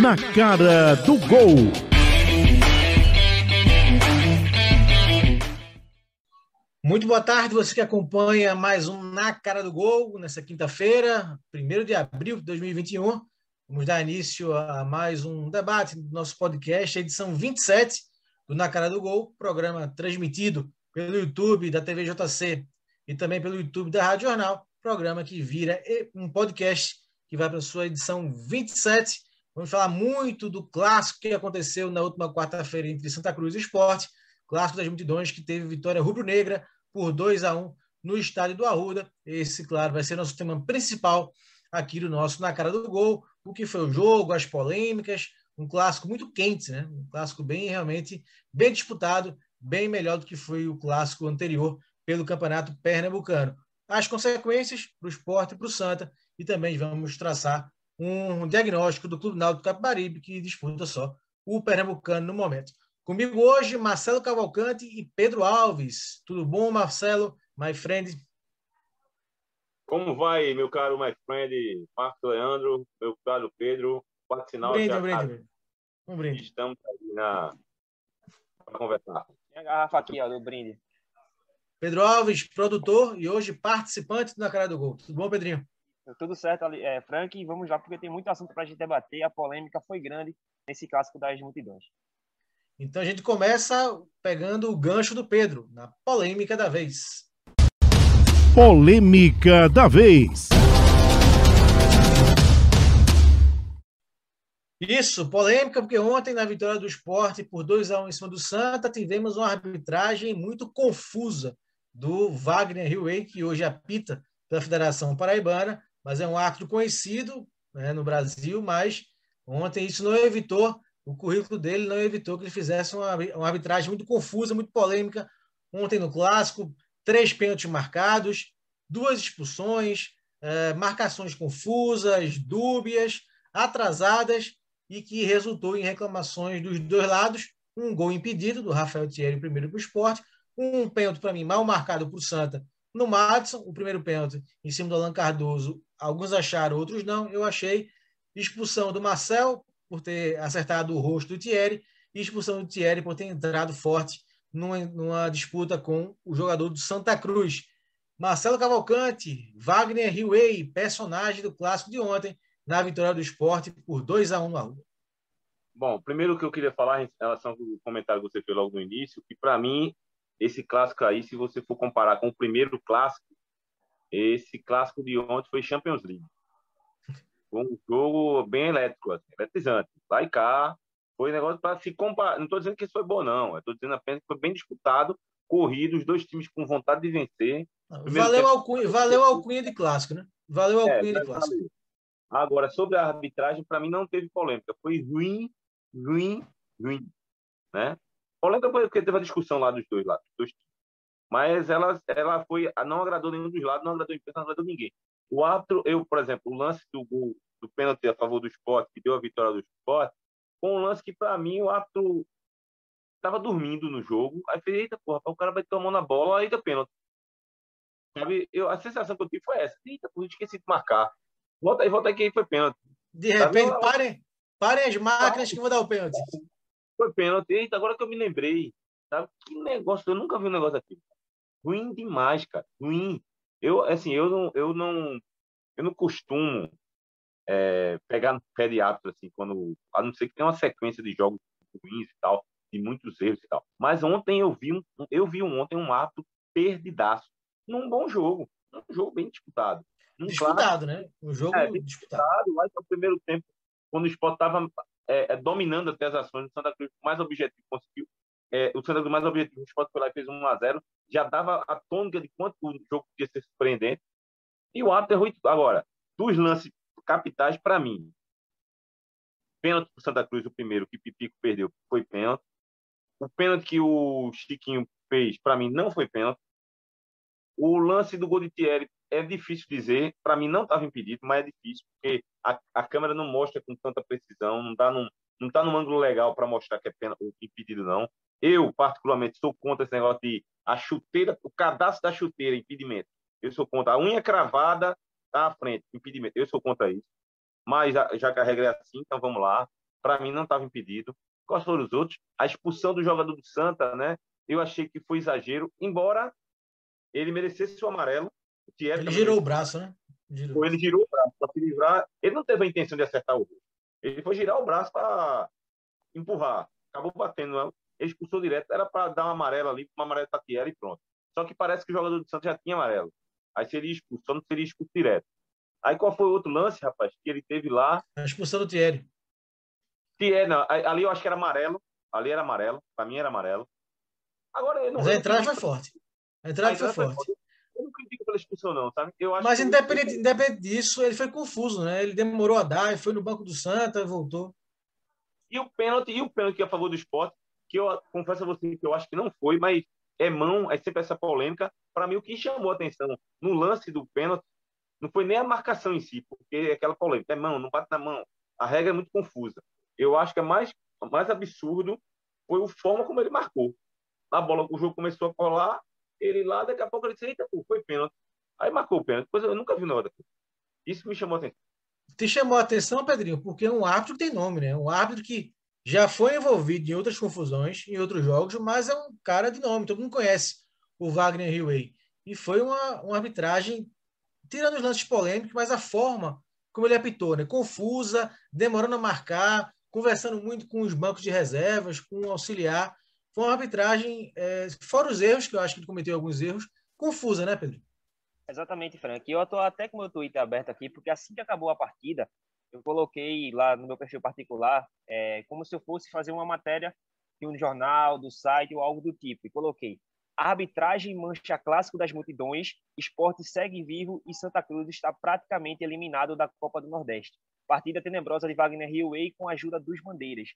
Na cara do gol. Muito boa tarde, você que acompanha mais um Na Cara do Gol, nessa quinta-feira, 1 de abril de 2021. Vamos dar início a mais um debate do nosso podcast, edição 27 do Na Cara do Gol, programa transmitido pelo YouTube da TV JC e também pelo YouTube da Rádio Jornal, programa que vira um podcast que vai para a sua edição 27. Vamos falar muito do clássico que aconteceu na última quarta-feira entre Santa Cruz e Esporte, clássico das multidões que teve vitória rubro-negra por 2 a 1 no estádio do Arruda. Esse, claro, vai ser nosso tema principal aqui do nosso Na Cara do Gol, o que foi o jogo, as polêmicas, um clássico muito quente, né? Um clássico bem realmente bem disputado, bem melhor do que foi o clássico anterior pelo Campeonato Pernambucano. As consequências para o esporte e para o Santa, e também vamos traçar um diagnóstico do Clube Náutico Capibaribe, que disputa só o Pernambucano no momento. Comigo hoje, Marcelo Cavalcante e Pedro Alves. Tudo bom, Marcelo, my friend? Como vai, meu caro my friend Marcos Leandro, meu caro Pedro? Quatro sinal um brinde, um brinde. Um brinde. Estamos aí na... para conversar. Tem a garrafa aqui, ó, do brinde. Pedro Alves, produtor e hoje participante do Na Cara do Gol. Tudo bom, Pedrinho? Tudo certo, é, Frank. Vamos lá, porque tem muito assunto para a gente debater. A polêmica foi grande nesse clássico das multidões. Então a gente começa pegando o gancho do Pedro, na polêmica da vez. Polêmica da vez. Isso, polêmica, porque ontem, na vitória do esporte por 2 a 1 em cima do Santa, tivemos uma arbitragem muito confusa do Wagner Hillway, que hoje apita pela Federação Paraibana, mas é um árbitro conhecido né, no Brasil, mas ontem isso não evitou o currículo dele não evitou que ele fizesse uma, uma arbitragem muito confusa, muito polêmica. Ontem no Clássico, três pênaltis marcados, duas expulsões, eh, marcações confusas, dúbias, atrasadas e que resultou em reclamações dos dois lados. Um gol impedido do Rafael Thierry, primeiro para o esporte, um pênalti para mim mal marcado para o Santa no Madison, o primeiro pênalti em cima do Alan Cardoso. Alguns acharam, outros não. Eu achei expulsão do Marcel por ter acertado o rosto do Thierry e expulsão do Thierry por ter entrado forte numa, numa disputa com o jogador do Santa Cruz. Marcelo Cavalcante, Wagner Hillway, personagem do clássico de ontem, na vitória do esporte por 2 a 1 no Arruda. Bom, primeiro que eu queria falar em relação ao comentário que você fez logo no início, que para mim, esse clássico aí, se você for comparar com o primeiro clássico, esse clássico de ontem foi Champions League. Foi um jogo bem elétrico, assim, eletrizante. Lá e cá, foi um negócio para se comparar. Não estou dizendo que isso foi bom, não. Estou dizendo apenas que foi bem disputado, corrido, os dois times com vontade de vencer. Valeu, tempo... alcunha, valeu alcunha de clássico, né? Valeu é, alcunha é, de clássico. Valeu. Agora, sobre a arbitragem, para mim não teve polêmica. Foi ruim, ruim, ruim. Né? Polêmica porque teve a discussão lá dos dois lados, dos. Mas ela, ela foi, não agradou nenhum dos lados, não agradou não agradou ninguém. O árbitro, eu, por exemplo, o lance do gol, do pênalti a favor do esporte, que deu a vitória do esporte, foi um lance que, para mim, o árbitro estava dormindo no jogo. Aí falei, eita, porra, o cara vai tomar na bola, aí dá pênalti. Sabe? Eu, a sensação que eu tive foi essa. Eita, porra, esqueci de marcar. Volta aí, volta aí que aí foi pênalti. De repente, Sabe? parem, parem as máquinas que vou dar o pênalti. Foi pênalti. Eita, agora que eu me lembrei. Sabe? Que negócio, eu nunca vi um negócio aqui. Ruim demais, cara. Ruim. Eu, assim, eu não, eu não, eu não costumo é, pegar no pé de árbitro, assim, quando, a não ser que tenha uma sequência de jogos ruins e tal, de muitos erros e tal. Mas ontem eu vi, um, eu vi um, ontem um árbitro perdidaço, num bom jogo, um jogo bem disputado. Um disputado, claro, né? Um jogo é, disputado. disputado. Lá no primeiro tempo, quando o Sport estava é, é, dominando até as ações, o Santa Cruz mais objetivo conseguiu é, o Santa Cruz mais objetivo, o Sport foi lá e fez 1 a 0 já dava a tônica de quanto o jogo podia ser surpreendente. E o árbitro errou agora. Dos lances capitais, para mim, pênalti para Santa Cruz, o primeiro que Pipico perdeu, foi pênalti. O pênalti que o Chiquinho fez, para mim, não foi pênalti. O lance do gol de Thierry é difícil dizer, para mim não estava impedido, mas é difícil, porque a, a câmera não mostra com tanta precisão, não está num, não tá num ângulo legal para mostrar que é pênalti, impedido, não. Eu, particularmente, sou contra esse negócio de a chuteira, o cadastro da chuteira, impedimento. Eu sou contra. A unha cravada à frente, impedimento. Eu sou contra isso. mas já, que a regra é assim, então vamos lá. Para mim não estava impedido. Quais foram os outros? A expulsão do jogador do Santa, né? Eu achei que foi exagero, embora ele merecesse o amarelo. O ele girou o braço, né? Girou. Ele girou o braço para se livrar. Ele não teve a intenção de acertar o gol. Ele foi girar o braço para empurrar. Acabou batendo. Expulsou direto. Era para dar uma amarela ali, uma amarela Tatiera e pronto. Só que parece que o jogador do Santos já tinha amarelo. Aí seria expulso, só não seria expulso direto. Aí qual foi o outro lance, rapaz, que ele teve lá? A expulsão do Thierry. Thierry, não. Ali eu acho que era amarelo. Ali era amarelo. Para mim era amarelo. Agora, não, Mas a entrada foi forte. A entrada, foi, forte. forte. Eu não critico pela expulsão, não, sabe? Eu acho Mas independente, independente disso, ele foi confuso, né? Ele demorou a dar, foi no banco do Santa voltou. E o pênalti, e o pênalti a favor do esporte, que eu confesso a você que eu acho que não foi, mas é mão, é sempre essa polêmica. Para mim, o que chamou a atenção no lance do pênalti não foi nem a marcação em si, porque é aquela polêmica, é mão, não bate na mão. A regra é muito confusa. Eu acho que é mais, mais absurdo foi a forma como ele marcou. A bola, o jogo começou a colar, ele lá, daqui a pouco ele disse, eita, pô, foi pênalti. Aí marcou o pênalti. Depois eu nunca vi nada. Isso me chamou a atenção. Te chamou a atenção, Pedrinho, porque é um árbitro tem nome, né? Um árbitro que já foi envolvido em outras confusões, em outros jogos, mas é um cara de nome, todo mundo conhece o Wagner Hillway. E foi uma, uma arbitragem, tirando os lances polêmicos, mas a forma como ele apitou, né? Confusa, demorando a marcar, conversando muito com os bancos de reservas, com o auxiliar. Foi uma arbitragem, é, fora os erros, que eu acho que ele cometeu alguns erros, confusa, né, Pedro? Exatamente, Frank. Eu estou até com o meu Twitter aberto aqui, porque assim que acabou a partida, eu coloquei lá no meu perfil particular, é, como se eu fosse fazer uma matéria de um jornal, do site ou algo do tipo. E coloquei: arbitragem mancha clássico das multidões, esporte segue vivo e Santa Cruz está praticamente eliminado da Copa do Nordeste. Partida tenebrosa de Wagner Hillway com a ajuda dos bandeiras.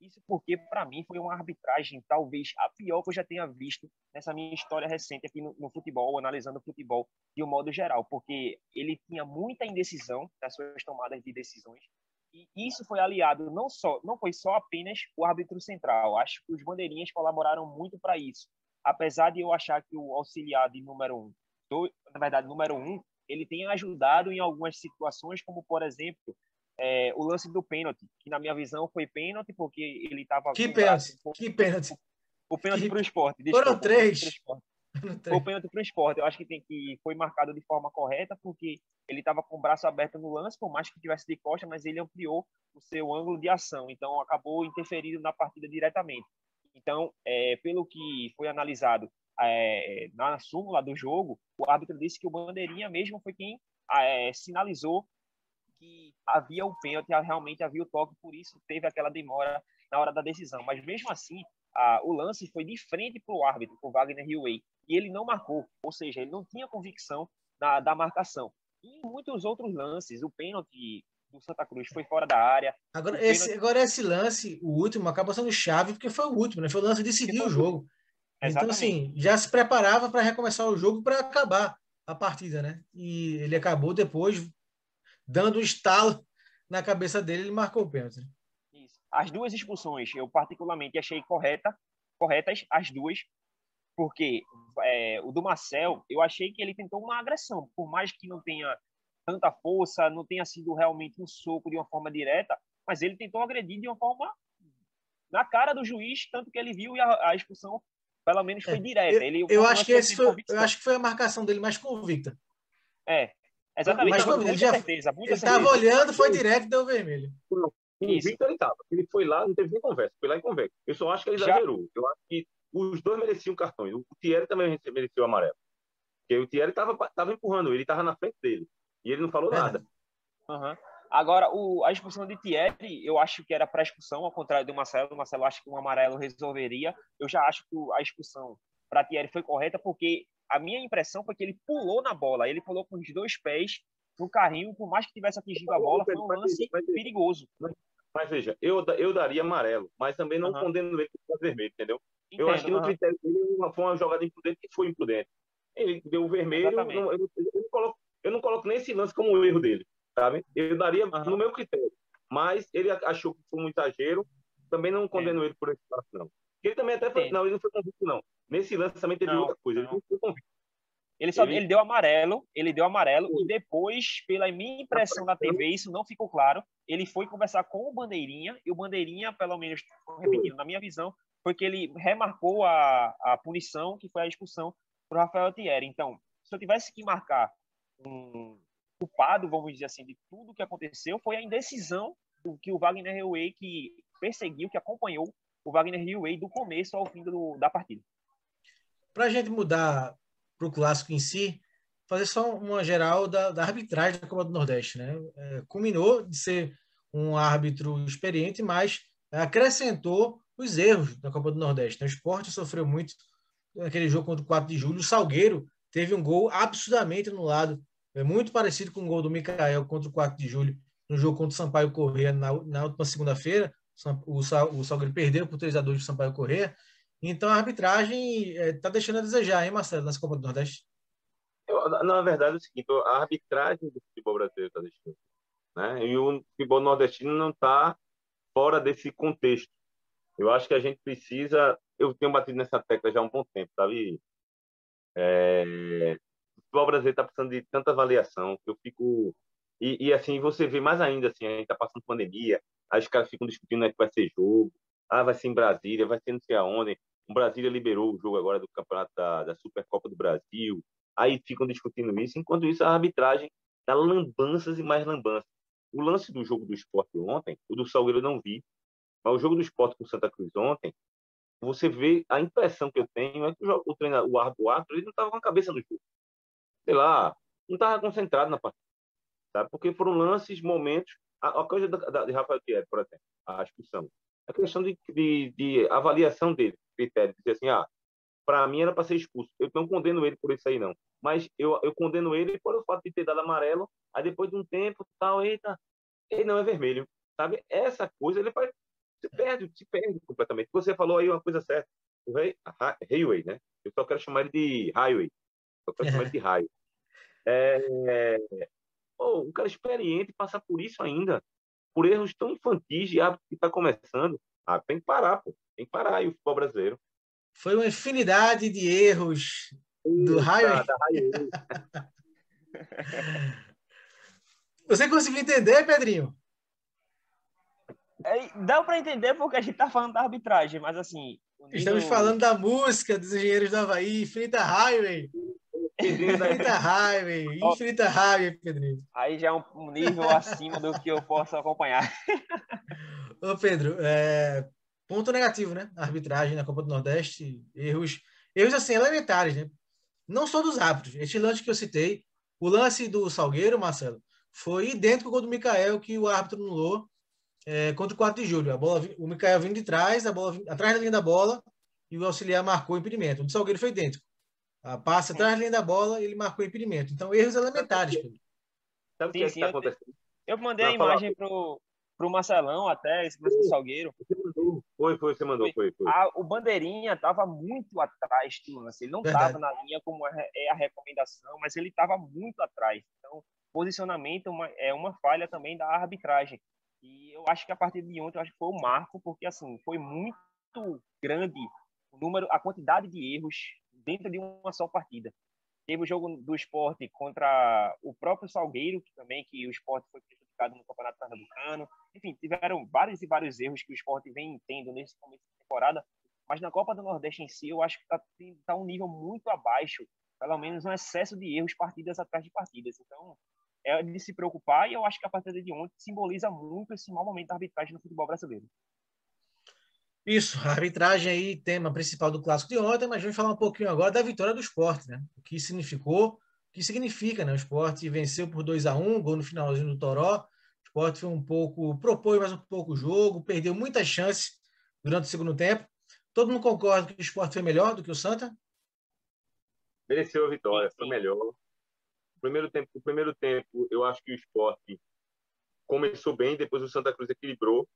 Isso porque, para mim, foi uma arbitragem talvez a pior que eu já tenha visto nessa minha história recente aqui no, no futebol, analisando o futebol de um modo geral, porque ele tinha muita indecisão nas suas tomadas de decisões. E isso foi aliado não só, não foi só apenas o árbitro central. Acho que os bandeirinhas colaboraram muito para isso. Apesar de eu achar que o auxiliar de número um, na verdade, número um, ele tem ajudado em algumas situações, como por exemplo é, o lance do pênalti, que na minha visão foi pênalti, porque ele estava. Que pênalti? Que pênalti? O pênalti para o esporte. Desculpa, Foram três. O pênalti para o esporte. Eu acho que, tem que foi marcado de forma correta, porque ele estava com o braço aberto no lance, por mais que tivesse de costa, mas ele ampliou o seu ângulo de ação. Então, acabou interferindo na partida diretamente. Então, é, pelo que foi analisado é, na súmula do jogo, o árbitro disse que o Bandeirinha mesmo foi quem é, sinalizou que havia o pênalti, realmente havia o toque, por isso teve aquela demora na hora da decisão. Mas mesmo assim, a, o lance foi de frente para o árbitro, o Wagner Hillway, e ele não marcou, ou seja, ele não tinha convicção da, da marcação. E em muitos outros lances, o pênalti do Santa Cruz foi fora da área. Agora, pênalti... esse, agora esse lance, o último, acabou sendo chave, porque foi o último, né? Foi o lance de decidir o jogo. Exatamente. Então, assim, já se preparava para recomeçar o jogo para acabar a partida, né? E ele acabou depois dando um estalo na cabeça dele, ele marcou o pênalti. Isso. As duas expulsões, eu particularmente achei correta, corretas as duas, porque é, o do Marcel, eu achei que ele tentou uma agressão, por mais que não tenha tanta força, não tenha sido realmente um soco de uma forma direta, mas ele tentou agredir de uma forma na cara do juiz, tanto que ele viu e a, a expulsão pelo menos foi é, direta. Ele, eu, acho que esse foi, eu acho que foi a marcação dele mais convicta. É, Exatamente, mas, muita já, certeza. Muita ele estava olhando, foi direto e deu vermelho. O Victor ele estava. Ele foi lá, não teve nem conversa. Foi lá e conversa. Eu só acho que ele já... exagerou. Eu acho que os dois mereciam cartão. O Thierry também mereceu o amarelo. Porque o Thierry estava tava empurrando, ele estava na frente dele. E ele não falou é. nada. Uhum. Agora, o, a expulsão de Thierry, eu acho que era para expulsão, ao contrário do Marcelo. O Marcelo acha que um amarelo resolveria. Eu já acho que a expulsão para Thierry foi correta, porque a minha impressão foi que ele pulou na bola, ele pulou com os dois pés no carrinho, por mais que tivesse atingido a bola, foi um lance mas, perigoso. Mas, mas, veja, eu, eu daria amarelo, mas também não uhum. condeno ele por vermelho, entendeu? Entendo, eu acho que no uhum. critério dele foi uma jogada imprudente que foi imprudente. Ele deu o vermelho, não, eu, eu, não coloco, eu não coloco nem esse lance como um erro dele, sabe? Eu daria uhum. no meu critério. Mas ele achou que foi um exagero, também não condeno é. ele por esse lance, não. Ele também até foi, não, ele não foi convicto, não. Nesse lance também teve não, outra coisa, não. ele não foi convicto. Ele, só, ele... ele deu amarelo, ele deu amarelo e depois, pela minha impressão da TV, isso não ficou claro. Ele foi conversar com o Bandeirinha e o Bandeirinha, pelo menos, repetindo, na minha visão, foi que ele remarcou a, a punição, que foi a expulsão para o Rafael Thierry. Então, se eu tivesse que marcar um culpado, vamos dizer assim, de tudo que aconteceu, foi a indecisão do que o Wagner Hillway que perseguiu, que acompanhou o Wagner Hillway do começo ao fim do, da partida. Para a gente mudar para o clássico em si, fazer só uma geral da, da arbitragem da Copa do Nordeste. Né? É, culminou de ser um árbitro experiente, mas acrescentou os erros da Copa do Nordeste. Né? O esporte sofreu muito naquele jogo contra o 4 de julho. O Salgueiro teve um gol absurdamente anulado, é muito parecido com o gol do Mikael contra o 4 de julho, no jogo contra o Sampaio Corrêa na, na última segunda-feira. O, o Salgueiro perdeu por 3 a 2 do Sampaio Corrêa. Então a arbitragem está é, deixando a desejar, hein, Marcelo, nessa Copa do Nordeste? Eu, na verdade é o seguinte, a arbitragem do futebol brasileiro está deixando. Né? E o futebol nordestino não está fora desse contexto. Eu acho que a gente precisa. Eu tenho batido nessa tecla já há um bom tempo, sabe? É, o futebol brasileiro está precisando de tanta avaliação que eu fico. E, e, assim, você vê mais ainda, assim, a gente está passando pandemia, aí os caras ficam discutindo né, que vai ser jogo, ah, vai ser em Brasília, vai ser não sei aonde. O Brasília liberou o jogo agora do campeonato da, da Supercopa do Brasil. Aí ficam discutindo isso. Enquanto isso, a arbitragem dá lambanças e mais lambanças. O lance do jogo do esporte ontem, o do Salgueiro eu não vi, mas o jogo do esporte com Santa Cruz ontem, você vê, a impressão que eu tenho é que o, o o árbitro ele não estava com a cabeça no jogo. Sei lá, não estava concentrado na partida. Sabe? Porque foram lances, momentos. A, a coisa da, da, de Rafael Thierry, por exemplo, a expulsão. A questão de, de, de avaliação dele critério, dizer assim, ah, para mim era para ser expulso. Eu não condeno ele por isso aí, não. Mas eu, eu condeno ele por o fato de ter dado amarelo, aí depois de um tempo, tal, eita, ele não é vermelho, sabe? Essa coisa, ele faz, se perde, se perde completamente. Você falou aí uma coisa certa, o rei, Highway, né? Eu só quero chamar ele de Highway, só quero chamar ele de Highway. É, é, oh, um cara experiente passar por isso ainda, por erros tão infantis de hábito que está começando, ah, tem que parar, pô. Tem que parar aí o futebol brasileiro. Foi uma infinidade de erros do raio. Você conseguiu entender, Pedrinho? É, dá para entender porque a gente tá falando da arbitragem, mas assim. Nível... Estamos falando da música dos engenheiros do Havaí, Infinita Highway. Infinita Highway, Infinita Highway, Pedrinho. Aí já é um nível acima do que eu posso acompanhar. Ô, Pedro, é, Ponto negativo, né? A arbitragem na Copa do Nordeste, erros, erros assim, elementares, né? Não só dos árbitros. Este lance que eu citei, o lance do Salgueiro, Marcelo, foi idêntico ao do Mikael, que o árbitro anulou é, contra o 4 de julho. A bola, o Mikael vindo de trás, a bola atrás da linha da bola, e o auxiliar marcou o impedimento. O do Salgueiro foi idêntico. A passe atrás da linha da bola, ele marcou o impedimento. Então, erros elementares. Sabe o que é está acontecendo? Eu mandei a imagem para o Marcelão até, esse Francisco Salgueiro. Foi, foi, você mandou, foi. foi. A, o Bandeirinha estava muito atrás do lance. Ele não estava na linha como é, é a recomendação, mas ele estava muito atrás. Então, posicionamento é uma, é uma falha também da arbitragem. E eu acho que a partir de ontem, eu acho que foi o marco, porque assim, foi muito grande o número, a quantidade de erros dentro de uma só partida. Teve o jogo do esporte contra o próprio Salgueiro, que também que o esporte foi prejudicado no Campeonato Pernambucano. Enfim, tiveram vários e vários erros que o esporte vem tendo nesse começo de temporada. Mas na Copa do Nordeste em si, eu acho que está tá um nível muito abaixo, pelo menos um excesso de erros partidas atrás de partidas. Então, é de se preocupar e eu acho que a partida de ontem simboliza muito esse mau momento da arbitragem no futebol brasileiro. Isso, a arbitragem aí, tema principal do clássico de ontem, mas vamos falar um pouquinho agora da vitória do esporte, né? O que significou, o que significa, né? O esporte venceu por 2 a 1 gol no finalzinho do Toró. O esporte foi um pouco, propôs mais um pouco o jogo, perdeu muitas chances durante o segundo tempo. Todo mundo concorda que o esporte foi melhor do que o Santa? Mereceu a vitória, foi melhor. O primeiro tempo, o primeiro tempo, eu acho que o esporte começou bem, depois o Santa Cruz equilibrou.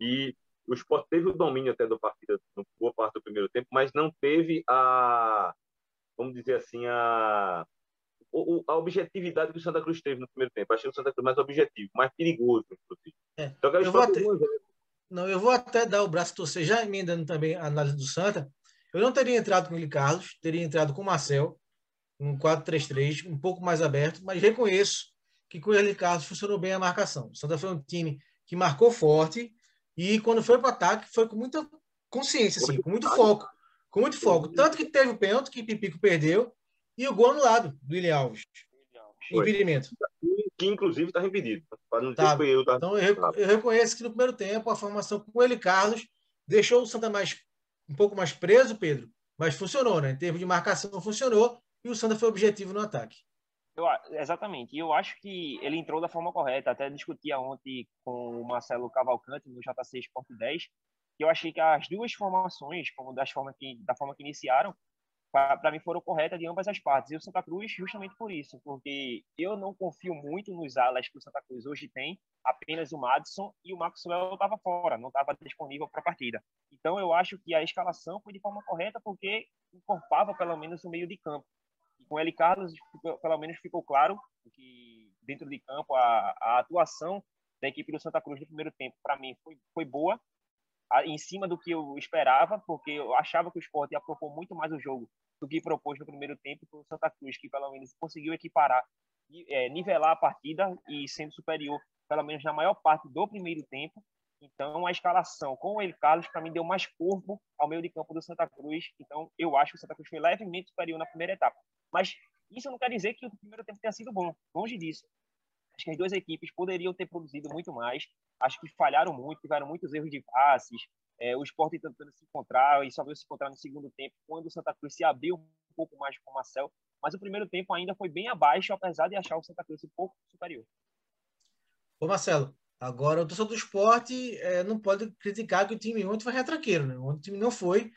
E o Sport teve o domínio até da partida, boa parte do primeiro tempo, mas não teve a, vamos dizer assim, a, a objetividade que o Santa Cruz teve no primeiro tempo. Achei o Santa Cruz mais objetivo, mais perigoso, inclusive. É. Então, eu, vou até, não, eu vou até dar o braço torcer, já emendando também a análise do Santa. Eu não teria entrado com o Carlos, teria entrado com o Marcel. um 4-3-3 um pouco mais aberto, mas reconheço que com o Eli Carlos funcionou bem a marcação. O Santa foi um time que marcou forte e quando foi para o ataque foi com muita consciência, assim, com muito foco. Com muito foco. Tanto que teve o pênalti que Pipico perdeu e o gol anulado do William Alves. Impedimento. Que inclusive estava impedido. Tá. Eu, tá... Então eu, eu, reconheço que no primeiro tempo a formação com o Eli Carlos deixou o Santa mais um pouco mais preso, Pedro, mas funcionou, né? Em termos de marcação funcionou e o Santa foi objetivo no ataque. Eu, exatamente. E eu acho que ele entrou da forma correta. Até discutia ontem com o Marcelo Cavalcante no JC Sport 10, que eu achei que as duas formações, como das formas que, da forma que iniciaram, para mim foram corretas de ambas as partes. E o Santa Cruz, justamente por isso, porque eu não confio muito nos alas que o Santa Cruz hoje tem, apenas o Madison e o Maxwell estava fora, não estava disponível para a partida. Então eu acho que a escalação foi de forma correta porque encorpava pelo menos o meio de campo. Com ele Carlos, pelo menos ficou claro que dentro de campo a, a atuação da equipe do Santa Cruz no primeiro tempo, para mim, foi, foi boa, em cima do que eu esperava, porque eu achava que o Sport ia propor muito mais o jogo do que propôs no primeiro tempo o Santa Cruz, que pelo menos conseguiu equiparar, é, nivelar a partida e sendo superior, pelo menos na maior parte do primeiro tempo. Então, a escalação com o El Carlos, para mim, deu mais corpo ao meio de campo do Santa Cruz. Então, eu acho que o Santa Cruz foi levemente superior na primeira etapa. Mas isso não quer dizer que o primeiro tempo tenha sido bom. Longe disso. Acho que as duas equipes poderiam ter produzido muito mais. Acho que falharam muito, tiveram muitos erros de passes. É, o Sport tentando se encontrar e só veio se encontrar no segundo tempo, quando o Santa Cruz se abriu um pouco mais com o Marcel. Mas o primeiro tempo ainda foi bem abaixo, apesar de achar o Santa Cruz um pouco superior. Ô Marcelo, agora o torcedor do esporte é, não pode criticar que o time ontem foi retranqueiro, né? Ontem o time não foi.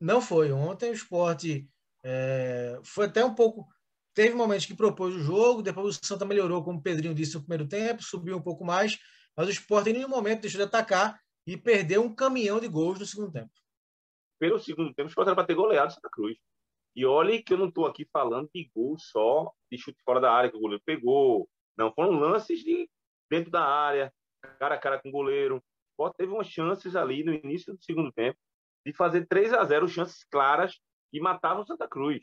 Não foi. Ontem o esporte é, foi até um pouco Teve momentos que propôs o jogo, depois o Santa melhorou, como o Pedrinho disse no primeiro tempo, subiu um pouco mais, mas o Sport em nenhum momento deixou de atacar e perdeu um caminhão de gols no segundo tempo. Pelo segundo tempo, o Sport era para ter goleado Santa Cruz. E olhe que eu não estou aqui falando de gol só de chute fora da área que o goleiro pegou. Não, foram lances de dentro da área, cara a cara com o goleiro. O Sport teve umas chances ali no início do segundo tempo de fazer 3 a 0 chances claras que matavam Santa Cruz.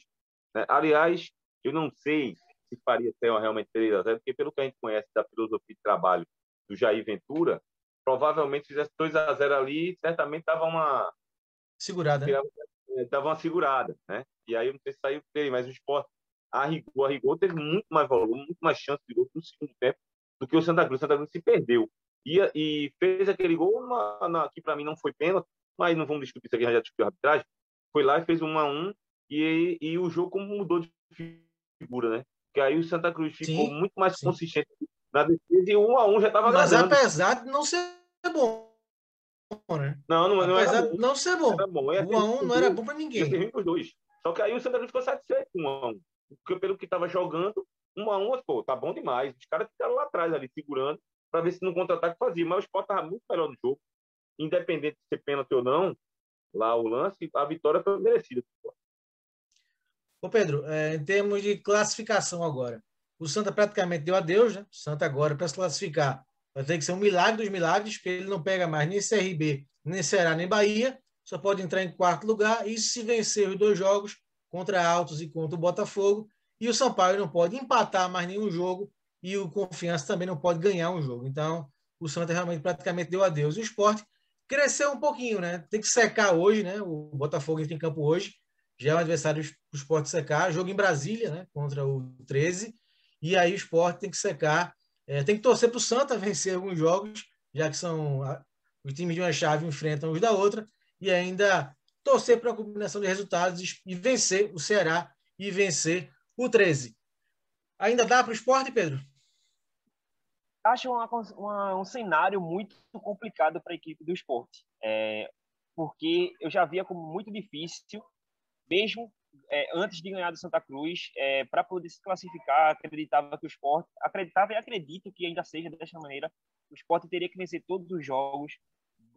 Né? Aliás, eu não sei se faria até realmente 3 a 0 porque pelo que a gente conhece da filosofia de trabalho do Jair Ventura, provavelmente se fizesse 2 a 0 ali, certamente tava uma segurada. Tava uma segurada, né? E aí não sei se saiu dele, mas o esporte a rigor, a rigor teve muito mais volume, muito mais chance de gol no segundo tempo do que o Santa Cruz. O Santa Cruz se perdeu. E, e fez aquele gol na, na, que para mim não foi pênalti, mas não vamos discutir isso aqui, já discutiu a arbitragem. Foi lá e fez um a um e, e o jogo mudou de figura, né? Que aí o Santa Cruz ficou sim, muito mais sim. consistente na defesa e um a um já estava Mas apesar de não ser bom, né? Não, não, não apesar era de não ser bom. Era bom. Um a um não era bom para ninguém. Só que aí o Santa Cruz ficou satisfeito com um a um. Porque pelo que estava jogando, um a um, pô, tá bom demais. Os caras ficaram lá atrás ali, segurando, para ver se no contra-ataque fazia. Mas o Sport estava muito melhor no jogo. Independente de ser pênalti ou não, lá o lance, a vitória foi merecida. Ô Pedro, é, em termos de classificação agora, o Santa praticamente deu adeus, né? O Santa agora, para se classificar, vai ter que ser um milagre dos milagres, porque ele não pega mais nem CRB, nem Ceará, nem Bahia, só pode entrar em quarto lugar, isso se vencer os dois jogos contra Altos e contra o Botafogo, e o Sampaio não pode empatar mais nenhum jogo, e o Confiança também não pode ganhar um jogo. Então, o Santa realmente praticamente deu adeus. O esporte cresceu um pouquinho, né? Tem que secar hoje, né? O Botafogo entra em campo hoje, já é um adversário o esporte secar. Jogo em Brasília, né, contra o 13. E aí o esporte tem que secar. É, tem que torcer para o Santa vencer alguns jogos, já que são os times de uma chave enfrentam os da outra. E ainda torcer para a combinação de resultados e vencer o Ceará e vencer o 13. Ainda dá para o esporte, Pedro? Acho uma, uma, um cenário muito complicado para a equipe do esporte. É, porque eu já via como muito difícil mesmo é, antes de ganhar do Santa Cruz, é, para poder se classificar, acreditava que o esporte, acreditava e acredito que ainda seja dessa maneira, o esporte teria que vencer todos os jogos,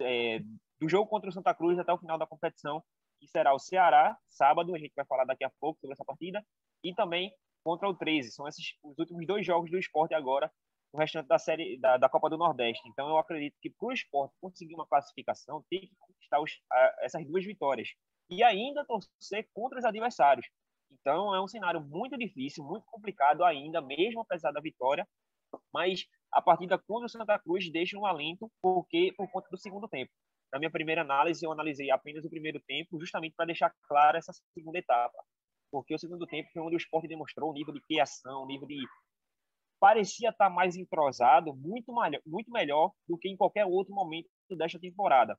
é, do jogo contra o Santa Cruz até o final da competição, que será o Ceará, sábado, a gente vai falar daqui a pouco sobre essa partida, e também contra o 13. São esses os últimos dois jogos do esporte agora, o restante da série da, da Copa do Nordeste. Então eu acredito que para o esporte conseguir uma classificação, tem que conquistar os, a, essas duas vitórias e ainda torcer contra os adversários. Então é um cenário muito difícil, muito complicado ainda, mesmo apesar da vitória. Mas a partida contra o Santa Cruz deixa um alento porque por conta do segundo tempo. Na minha primeira análise, eu analisei apenas o primeiro tempo, justamente para deixar clara essa segunda etapa. Porque o segundo tempo foi onde o esporte demonstrou o nível de criação, o nível de. parecia estar mais entrosado, muito, muito melhor do que em qualquer outro momento desta temporada.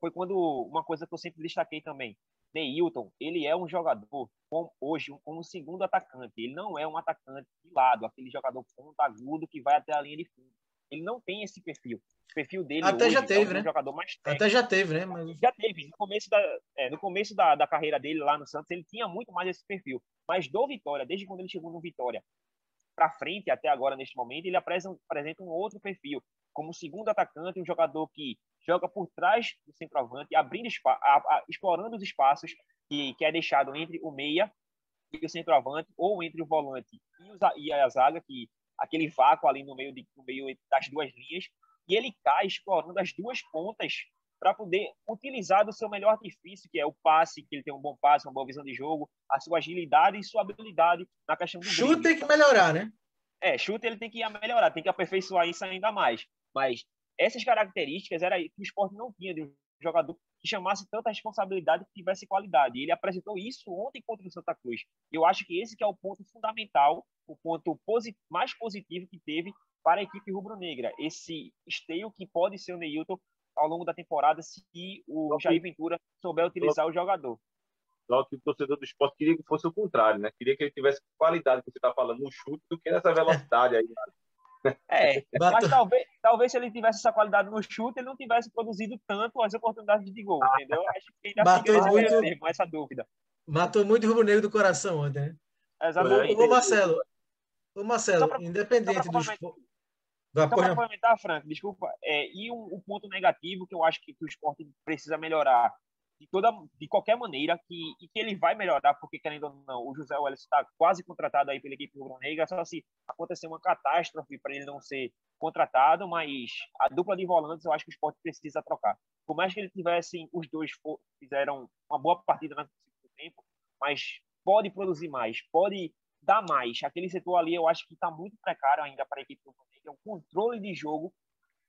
Foi quando uma coisa que eu sempre destaquei também. Neilton, ele é um jogador com, hoje como um segundo atacante. Ele não é um atacante de lado, aquele jogador ponta agudo que vai até a linha de fundo. Ele não tem esse perfil. O perfil dele até hoje já teve, é um né? jogador mais técnico. Até já teve, né? Mas... Já teve. No começo, da, é, no começo da, da carreira dele lá no Santos, ele tinha muito mais esse perfil. Mas do Vitória, desde quando ele chegou no Vitória para frente até agora neste momento, ele apresenta, um outro perfil. Como segundo atacante, um jogador que joga por trás do centroavante, abrindo a, a, explorando os espaços que, que é deixado entre o meia e o centroavante, ou entre o volante e, o, e a zaga, que aquele vácuo ali no meio, de, no meio das duas linhas, e ele cai explorando as duas pontas para poder utilizar do seu melhor artifício, que é o passe, que ele tem um bom passe, uma boa visão de jogo, a sua agilidade e sua habilidade na questão do chute tem que melhorar, né? É, chute ele tem que melhorar, tem que aperfeiçoar isso ainda mais. Mas essas características era que o esporte não tinha de um jogador que chamasse tanta responsabilidade que tivesse qualidade. E ele apresentou isso ontem contra o Santa Cruz. Eu acho que esse que é o ponto fundamental, o ponto posit mais positivo que teve para a equipe rubro-negra. Esse esteio que pode ser o Neilton ao longo da temporada se o Jair Ventura souber utilizar o jogador. Só que o torcedor do esporte queria que fosse o contrário, né? Queria que ele tivesse qualidade que você está falando no chute do que nessa velocidade aí. É, mas talvez, talvez se ele tivesse essa qualidade no chute, ele não tivesse produzido tanto as oportunidades de gol, entendeu? Acho que ainda Bateu muito, com essa dúvida. Matou muito o rubro-negro do coração ontem, né? Exatamente. Ô, Marcelo, ô Marcelo, pra, independente dos... Só para complementar, Frank, desculpa, é, e um, um, ponto negativo que eu acho que, que o esporte precisa melhorar de toda de qualquer maneira que e que ele vai melhorar porque querendo ou não o José Welles está quase contratado aí pela equipe rubro-negra só se acontecer uma catástrofe para ele não ser contratado mas a dupla de volantes eu acho que o esporte precisa trocar. Por mais que ele tivessem os dois fizeram uma boa partida no segundo tempo mas pode produzir mais pode dar mais aquele setor ali eu acho que está muito precário ainda para a equipe rubro-negra o controle de jogo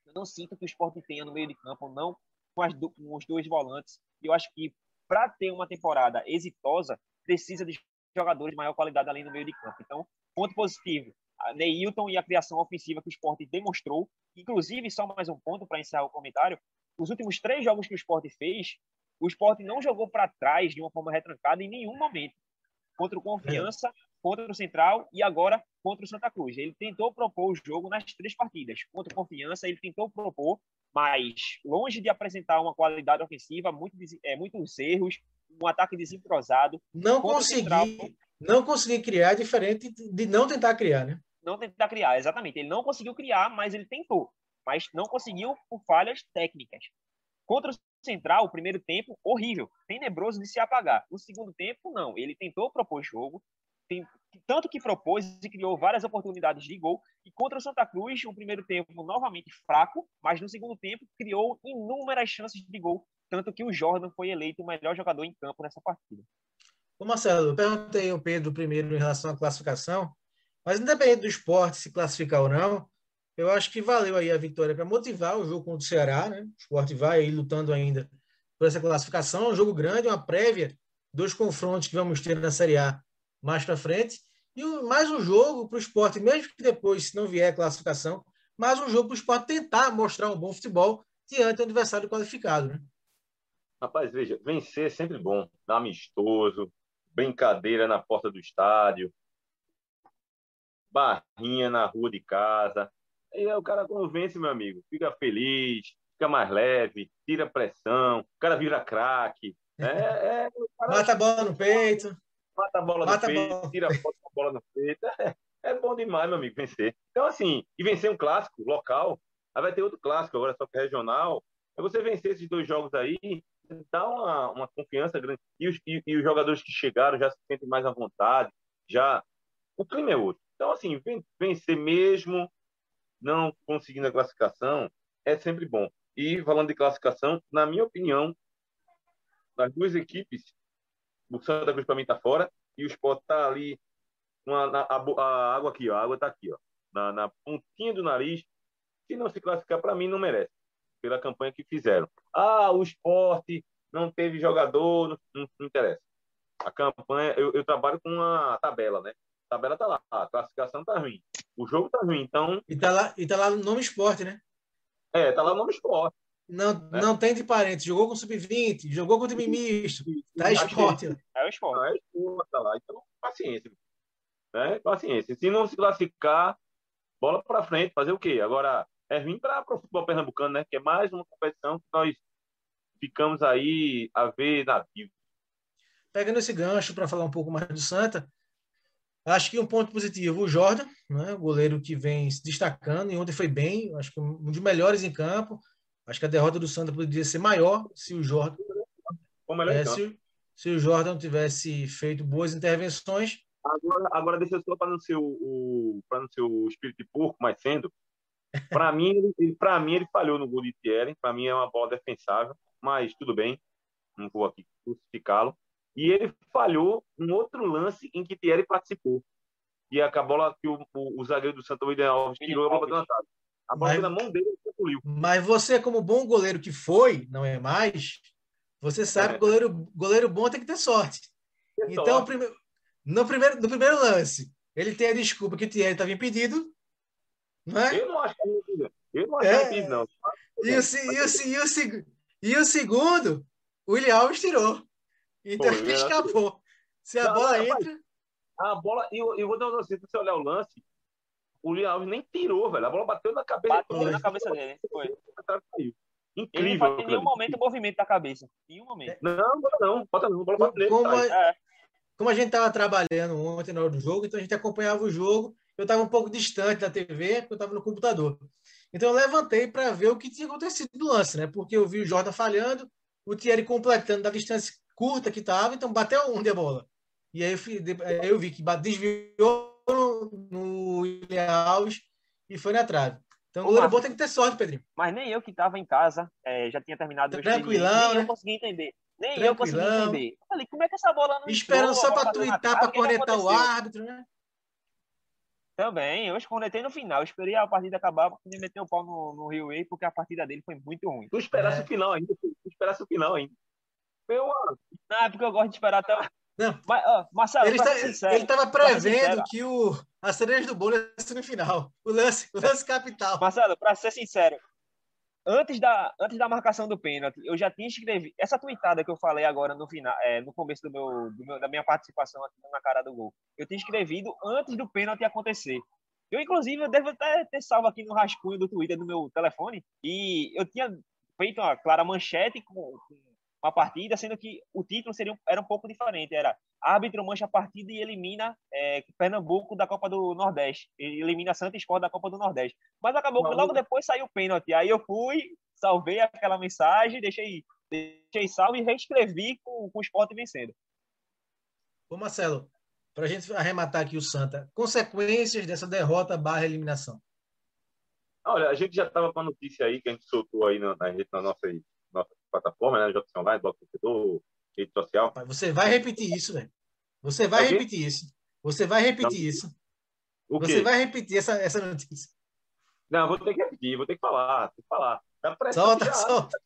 eu não sinto que o esporte tenha no meio de campo não com, as, com os dois volantes eu acho que para ter uma temporada exitosa, precisa de jogadores de maior qualidade além do meio de campo. Então, ponto positivo, a Neilton e a criação ofensiva que o esporte demonstrou. Inclusive, só mais um ponto para encerrar o comentário: os últimos três jogos que o esporte fez, o esporte não jogou para trás de uma forma retrancada em nenhum momento. Contra o Confiança, contra o Central e agora contra o Santa Cruz. Ele tentou propor o jogo nas três partidas. Contra o Confiança, ele tentou propor mas longe de apresentar uma qualidade ofensiva, muito, é, muitos erros, um ataque desentrosado. Não consegui, não consegui criar, diferente de não tentar criar, né? Não tentar criar, exatamente. Ele não conseguiu criar, mas ele tentou. Mas não conseguiu por falhas técnicas. Contra o Central, o primeiro tempo, horrível, tenebroso de se apagar. O segundo tempo, não. Ele tentou propor jogo, tem, tanto que propôs e criou várias oportunidades de gol. E contra o Santa Cruz, um primeiro tempo novamente fraco, mas no segundo tempo criou inúmeras chances de gol. Tanto que o Jordan foi eleito o melhor jogador em campo nessa partida. Ô Marcelo, eu perguntei ao Pedro primeiro em relação à classificação, mas independente do esporte se classificar ou não, eu acho que valeu aí a vitória para motivar o jogo contra o Ceará, né? O esporte vai aí lutando ainda por essa classificação, um jogo grande, uma prévia dos confrontos que vamos ter na Série A mais para frente. E mais um jogo para o esporte, mesmo que depois, se não vier a classificação, mais um jogo para o esporte tentar mostrar um bom futebol diante do adversário qualificado. Né? Rapaz, veja, vencer é sempre bom. Amistoso, brincadeira na porta do estádio, barrinha na rua de casa. E o cara, quando vence, meu amigo, fica feliz, fica mais leve, tira pressão, o cara vira craque. É, é, Mata a bola no peito mata a bola mata no peito, tira a foto com a bola no peito. É, é, bom demais, meu amigo, vencer. Então, assim, e vencer um clássico local, aí vai ter outro clássico agora, só que regional. É você vencer esses dois jogos aí, dá uma, uma confiança grande. E os, e, e os jogadores que chegaram já se sentem mais à vontade, já. O clima é outro. Então, assim, vencer mesmo, não conseguindo a classificação, é sempre bom. E falando de classificação, na minha opinião, das duas equipes o Santa Cruz para mim está fora. e o Sport tá ali, uma, na, a, a, água aqui, ó, a água tá aqui, ó, na, na pontinha do nariz. Se não se classificar, para mim, não merece, pela campanha que fizeram. Ah, o esporte não teve jogador, não, não, não interessa. A campanha, eu, eu, trabalho com uma tabela, né? A tabela tá lá, a classificação tá ruim. O jogo tá ruim, então. E tá lá, e tá lá no nome esporte, né? É, tá lá no nome esporte. Não, né? não tem de parentes. Jogou com sub-20, jogou com time misto. Tá esporte. É o esporte. é o esporte, tá lá. Então, paciência. Né? Paciência. Se não se classificar, bola para frente, fazer o quê? Agora, é ruim para o futebol pernambucano, né? Que é mais uma competição que nós ficamos aí a ver nativo. Pegando esse gancho para falar um pouco mais do Santa, acho que um ponto positivo, o Jordan, né? o goleiro que vem se destacando, e ontem foi bem, acho que um dos melhores em campo, Acho que a derrota do Santa poderia ser maior se o Jordan, é, se, se, o Jordan tivesse feito boas intervenções. Agora, agora deixa eu só para não ser o, para não ser o espírito de porco, mas sendo. Para mim, ele, para mim ele falhou no gol de Thierry. Para mim é uma bola defensável, mas tudo bem, não vou aqui crucificá-lo. E ele falhou um outro lance em que Thierry participou. E a bola que o, o, o zagueiro do Santa William Alves tirou a bola levantada. A bola mas, na mão dele concluiu. Mas você, como bom goleiro que foi, não é mais, você sabe é. que goleiro, goleiro bom tem que ter sorte. Que então, sorte. Prime... no, primeiro, no primeiro lance, ele tem a desculpa que o Thierry estava impedido. Não é? Eu não acho que é impedido. Eu não acho é... é impedido, não. E o, e, o, e, o, e o segundo, o William Alves tirou. Então Pô, ele escapou. Se a não, bola não, entra. A bola, eu, eu vou dar um se você olhar o lance, o Leon Alves nem tirou, velho. A bola bateu na cabeça. Bateu na cabeça dele. Foi. Incrível. Ele não em nenhum momento movimento da cabeça. Em nenhum momento. Não, não, não. Bota não. Bola bateu como, a, é. como a gente estava trabalhando ontem na hora do jogo, então a gente acompanhava o jogo. Eu estava um pouco distante da TV, porque eu estava no computador. Então eu levantei para ver o que tinha acontecido no lance, né? Porque eu vi o Jordan falhando, o Thierry completando da distância curta que estava, então bateu onde a bola. E aí eu, eu vi que desviou no William Alves e foi na trave. Então o goleiro bom tem que ter sorte, Pedrinho. Mas nem eu que estava em casa, é, já tinha terminado o Tranquilão, nem né? eu consegui entender. Nem eu consegui entender. Eu falei, como é que essa bola não Esperando só para tuitar, para conectar o árbitro, né? Também, eu conectei no final. Eu esperei a partida acabar para me meter o pau no, no Rio Way, porque a partida dele foi muito ruim. Tu esperasse é. o final ainda, tu esperasse o final ainda. Meu... Não, é porque eu gosto de esperar até, não. Mas, ó, Marcelo, ele tá, estava prevendo que o, a cereja do bolo ser no final. O lance, o lance capital. Marcelo, para ser sincero, antes da, antes da marcação do pênalti, eu já tinha escrevido. Essa tweetada que eu falei agora no final, é, no começo do meu, do meu, da minha participação aqui na cara do gol, eu tinha escrevido antes do pênalti acontecer. Eu, inclusive, eu devo até ter salvo aqui no rascunho do Twitter do meu telefone. E eu tinha feito uma clara manchete com, com uma partida, sendo que o título seria, era um pouco diferente. Era árbitro mancha a partida e elimina é, Pernambuco da Copa do Nordeste. Elimina Santa Esporte da Copa do Nordeste. Mas acabou que logo depois saiu o pênalti. Aí eu fui, salvei aquela mensagem, deixei, deixei salvo e reescrevi com, com o esporte vencendo. Ô Marcelo, para a gente arrematar aqui o Santa, consequências dessa derrota barra eliminação? Olha, a gente já estava com a notícia aí que a gente soltou aí na, na, na nossa nossa plataforma, né? JC Online, Bloco Torcedor, rede social. Você vai repetir isso, velho. Você vai repetir isso. Você vai repetir Não. isso. O Você vai repetir essa, essa notícia. Não, vou ter que repetir, vou ter que falar, tem que falar. A solta, já, solta.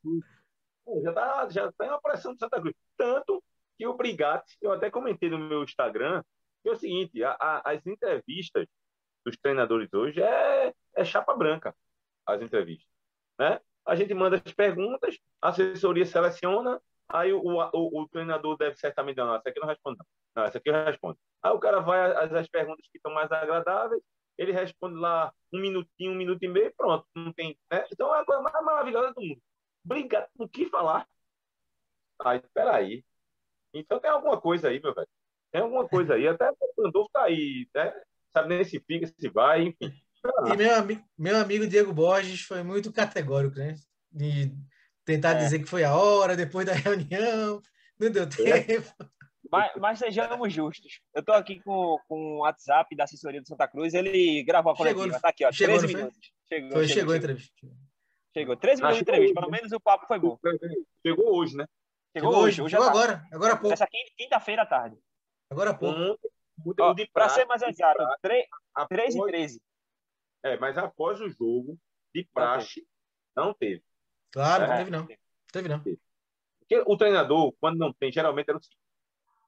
Já tá, já tem uma pressão de Santa Cruz. Tanto que o Brigatti, eu até comentei no meu Instagram, que é o seguinte, a, a, as entrevistas dos treinadores hoje é, é chapa branca, as entrevistas. Né? A gente manda as perguntas, a assessoria seleciona, aí o, o, o treinador deve certamente não, essa aqui não responde, não. essa aqui responde. Aí o cara vai às, às perguntas que estão mais agradáveis, ele responde lá um minutinho, um minuto e meio, pronto, não tem, né? Então é a coisa mais maravilhosa do mundo. Obrigado, o que falar? Aí, peraí. Então tem alguma coisa aí, meu velho. Tem alguma coisa aí. Até o Pandolfo tá aí, né? Sabe nem se fica, se vai, enfim. E meu, amigo, meu amigo Diego Borges foi muito categórico, né? De tentar é. dizer que foi a hora, depois da reunião, não deu é. tempo. Mas, mas sejamos justos. Eu estou aqui com, com o WhatsApp da assessoria do Santa Cruz, ele gravou a coletiva. Chegou, tá aqui, ó, chegou, 13 minutos. Chegou, foi, chegou, chegou a entrevista. Chegou, 13 minutos de entrevista, pelo menos o papo foi bom. Chegou hoje, né? Chegou, chegou hoje, hoje chegou agora, agora há pouco. Essa quinta-feira à tarde. Agora há pouco. Para ser mais exato, 3, após, e 13. É, mas após o jogo, de praxe, não teve. Claro, é, não teve não. Teve não. Porque o treinador, quando não tem, geralmente era o seguinte.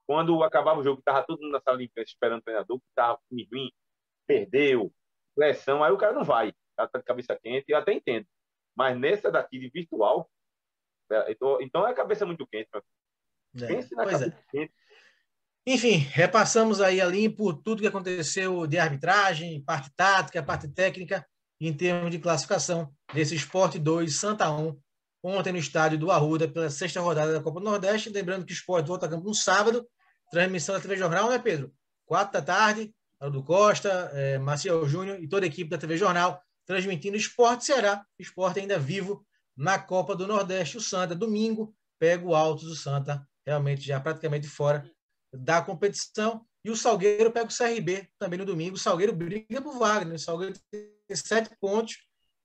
Quando acabava o jogo, estava todo mundo na sala de imprensa esperando o treinador, que estava ruim, perdeu, pressão, aí o cara não vai. Tá de cabeça quente, eu até entendo. Mas nessa daqui de virtual, é, então, então é a cabeça muito quente. É, Pense na cabeça é. quente. Enfim, repassamos aí a limpo tudo que aconteceu de arbitragem, parte tática, parte técnica, em termos de classificação desse Esporte 2 Santa 1, ontem no estádio do Arruda, pela sexta rodada da Copa do Nordeste. Lembrando que o Esporte volta a campo no sábado, transmissão da TV Jornal, né, Pedro? Quatro da tarde, Aldo Costa, é, Júnior e toda a equipe da TV Jornal transmitindo Esporte Ceará, Esporte ainda vivo na Copa do Nordeste. O Santa, domingo, pega o Altos do Santa, realmente já praticamente fora da competição. E o Salgueiro pega o CRB também no domingo. O Salgueiro briga por Wagner. O Salgueiro tem sete pontos,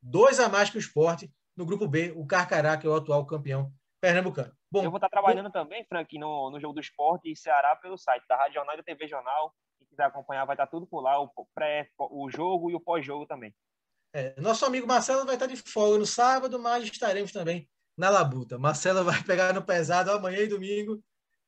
dois a mais que o esporte. No grupo B, o Carcará, que é o atual campeão pernambucano. Bom, eu vou estar trabalhando também, Frank, no, no jogo do esporte e Ceará pelo site da Rádio Jornal e da TV Jornal. Quem quiser acompanhar vai estar tudo por lá, o pré, o jogo e o pós-jogo também. É, nosso amigo Marcelo vai estar de folga no sábado, mas estaremos também na labuta. Marcelo vai pegar no pesado amanhã e domingo.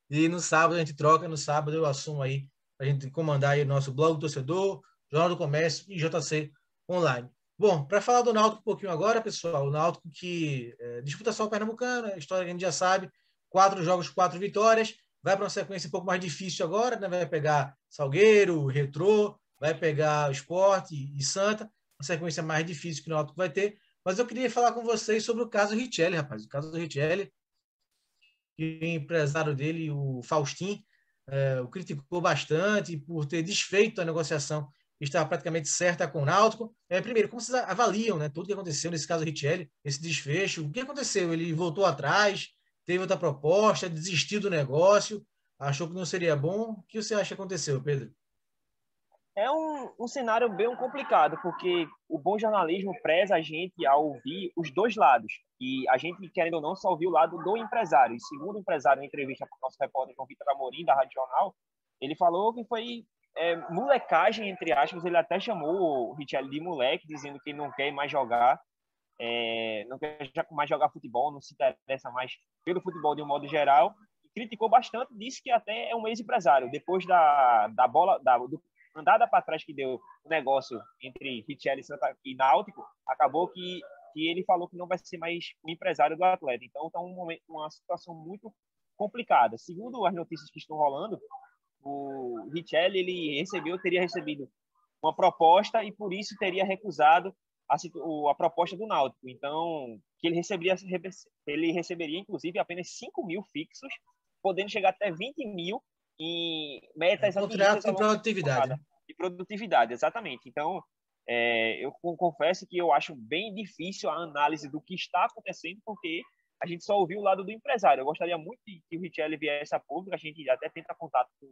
E no sábado a gente troca, no sábado eu assumo aí a gente comandar aí o nosso blog do torcedor, Jornal do Comércio e JC Online. Bom, para falar do Náutico um pouquinho agora, pessoal, o Náutico que é, disputa só o Pernambucano, história que a gente já sabe, quatro jogos, quatro vitórias, vai para uma sequência um pouco mais difícil agora, né? vai pegar Salgueiro, Retrô, vai pegar Esporte e Santa, uma sequência mais difícil que o Náutico vai ter. Mas eu queria falar com vocês sobre o caso Richelli, rapaz. O caso do Richelli, que o empresário dele, o Faustin, é, o criticou bastante por ter desfeito a negociação que estava praticamente certa com o Náutico. É, primeiro, como vocês avaliam né, tudo que aconteceu nesse caso Richelli, esse desfecho? O que aconteceu? Ele voltou atrás, teve outra proposta, desistiu do negócio, achou que não seria bom. O que você acha que aconteceu, Pedro? É um, um cenário bem complicado, porque o bom jornalismo preza a gente a ouvir os dois lados. E a gente, querendo ou não, só ouviu o lado do empresário. E segundo o empresário, em entrevista com o nosso repórter João Vitor Amorim, da Rádio Jornal, ele falou que foi é, molecagem, entre aspas. Ele até chamou o Richelli de moleque, dizendo que não quer mais jogar, é, não quer mais jogar futebol, não se interessa mais pelo futebol de um modo geral. Criticou bastante, disse que até é um ex-empresário. Depois da, da bola, da, do andada para trás que deu o negócio entre Richelli e Náutico, acabou que, que ele falou que não vai ser mais o empresário do atleta. Então, está um momento, uma situação muito complicada. Segundo as notícias que estão rolando, o Richelli ele recebeu, teria recebido uma proposta e por isso teria recusado a, a proposta do Náutico. Então, que ele receberia, ele receberia inclusive apenas 5 mil fixos, podendo chegar até 20 mil em metas é, de produtividade. De produtividade, exatamente. Então, é, eu confesso que eu acho bem difícil a análise do que está acontecendo, porque a gente só ouviu o lado do empresário. Eu gostaria muito que o Richelli viesse a público, a gente até tenta contato com,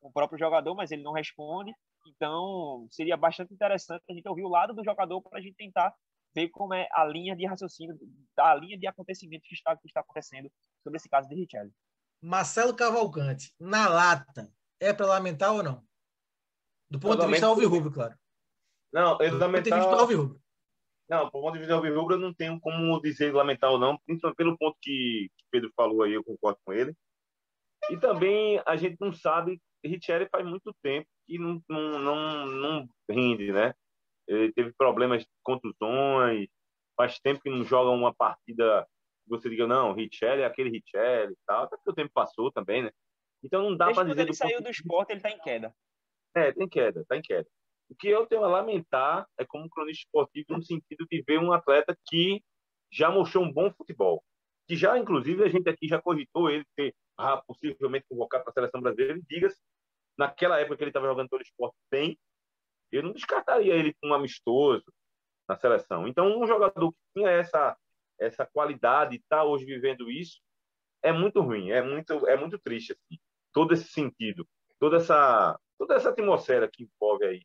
com o próprio jogador, mas ele não responde. Então, seria bastante interessante a gente ouvir o lado do jogador para a gente tentar ver como é a linha de raciocínio, a linha de acontecimentos que está, que está acontecendo sobre esse caso de Richelli. Marcelo Cavalcante, na lata, é para lamentar ou não? Do ponto de vista alvirrubro, claro. Não, eu lamentar... Do ponto de vista alvirrubro. Não, do ponto de vista alvirrubro, eu não tenho como dizer lamentar ou não, principalmente pelo ponto que, Pedro falou aí, eu concordo com ele. E também a gente não sabe, Richelli faz muito tempo que não, não, não, não rende, né? Ele teve problemas de contusões, faz tempo que não joga uma partida você diga, não, Richelli é aquele Richelli e tal, até porque o tempo passou também, né? Então não dá para dizer. ele saiu do esporte, ele está em queda. É, tem queda, está em queda. O que eu tenho a lamentar é como cronista esportivo no sentido de ver um atleta que já mostrou um bom futebol. Que já, inclusive, a gente aqui já cogitou ele ter ah, possivelmente convocado para a seleção brasileira. E diga-se, naquela época que ele estava jogando pelo esporte bem, eu não descartaria ele como um amistoso na seleção. Então, um jogador que tinha essa essa qualidade, está hoje vivendo isso, é muito ruim, é muito, é muito triste, assim, todo esse sentido, toda essa, toda essa atmosfera que envolve aí